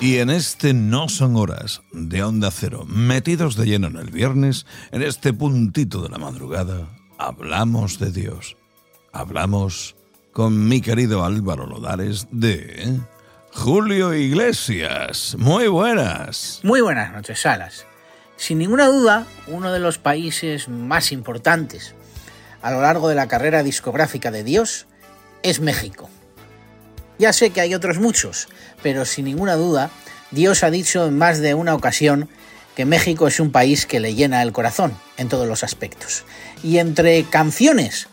Y en este No Son Horas de Onda Cero, metidos de lleno en el viernes, en este puntito de la madrugada, hablamos de Dios. Hablamos con mi querido Álvaro Lodares de Julio Iglesias. Muy buenas. Muy buenas noches, Salas. Sin ninguna duda, uno de los países más importantes a lo largo de la carrera discográfica de Dios es México. Ya sé que hay otros muchos, pero sin ninguna duda, Dios ha dicho en más de una ocasión que México es un país que le llena el corazón en todos los aspectos. Y entre canciones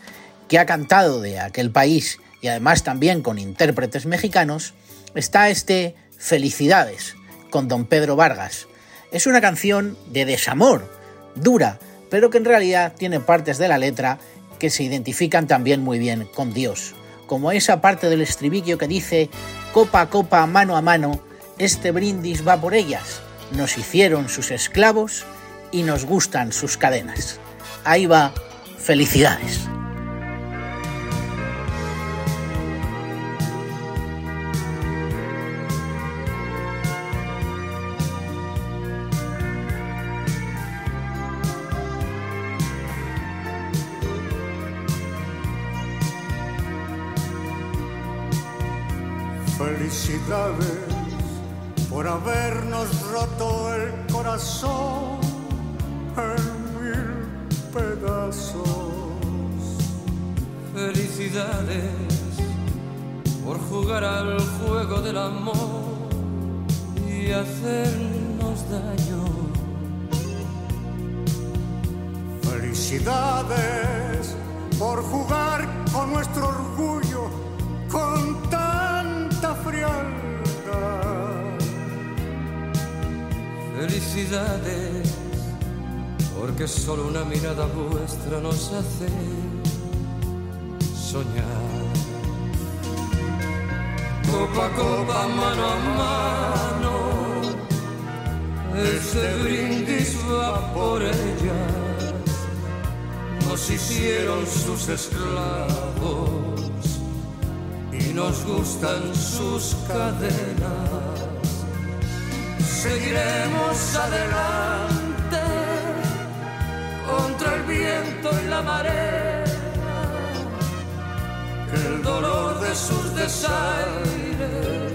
que ha cantado de aquel país y además también con intérpretes mexicanos, está este Felicidades con don Pedro Vargas. Es una canción de desamor, dura, pero que en realidad tiene partes de la letra que se identifican también muy bien con Dios como esa parte del estribillo que dice copa a copa, mano a mano, este brindis va por ellas, nos hicieron sus esclavos y nos gustan sus cadenas. Ahí va, felicidades. Por habernos roto el corazón en mil pedazos. Felicidades por jugar al juego del amor y hacernos daño. Felicidades por jugar con nuestro orgullo, Porque solo una mirada vuestra nos hace soñar. Copa a copa, mano a mano, ese brindis va por ellas. Nos hicieron sus esclavos y nos gustan sus cadenas seguiremos adelante contra el viento y la marea, que el dolor de sus desaires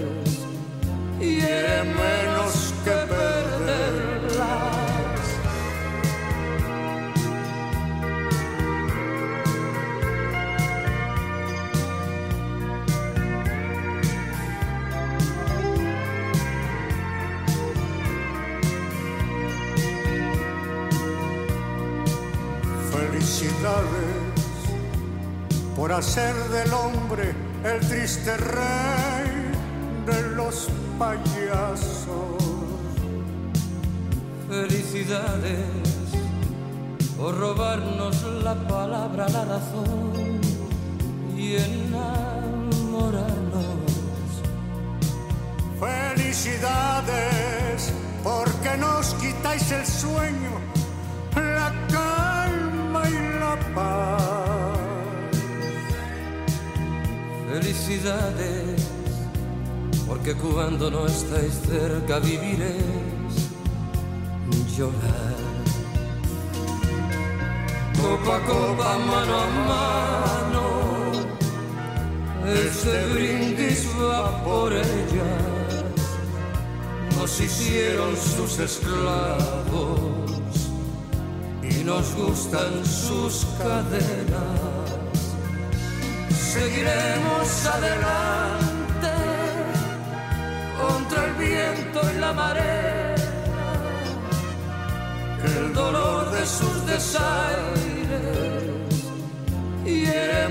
por hacer del hombre el triste rey de los payasos. Felicidades por robarnos la palabra, la razón y enamorarnos. Felicidades porque nos quitáis el sueño, Felicidades, porque cuando no estáis cerca viviréis llorar. Copa a copa, mano a mano, este brindis va por ellas. Nos hicieron sus esclavos nos gustan sus cadenas. Seguiremos adelante contra el viento y la marea, que el dolor de sus desaires hiere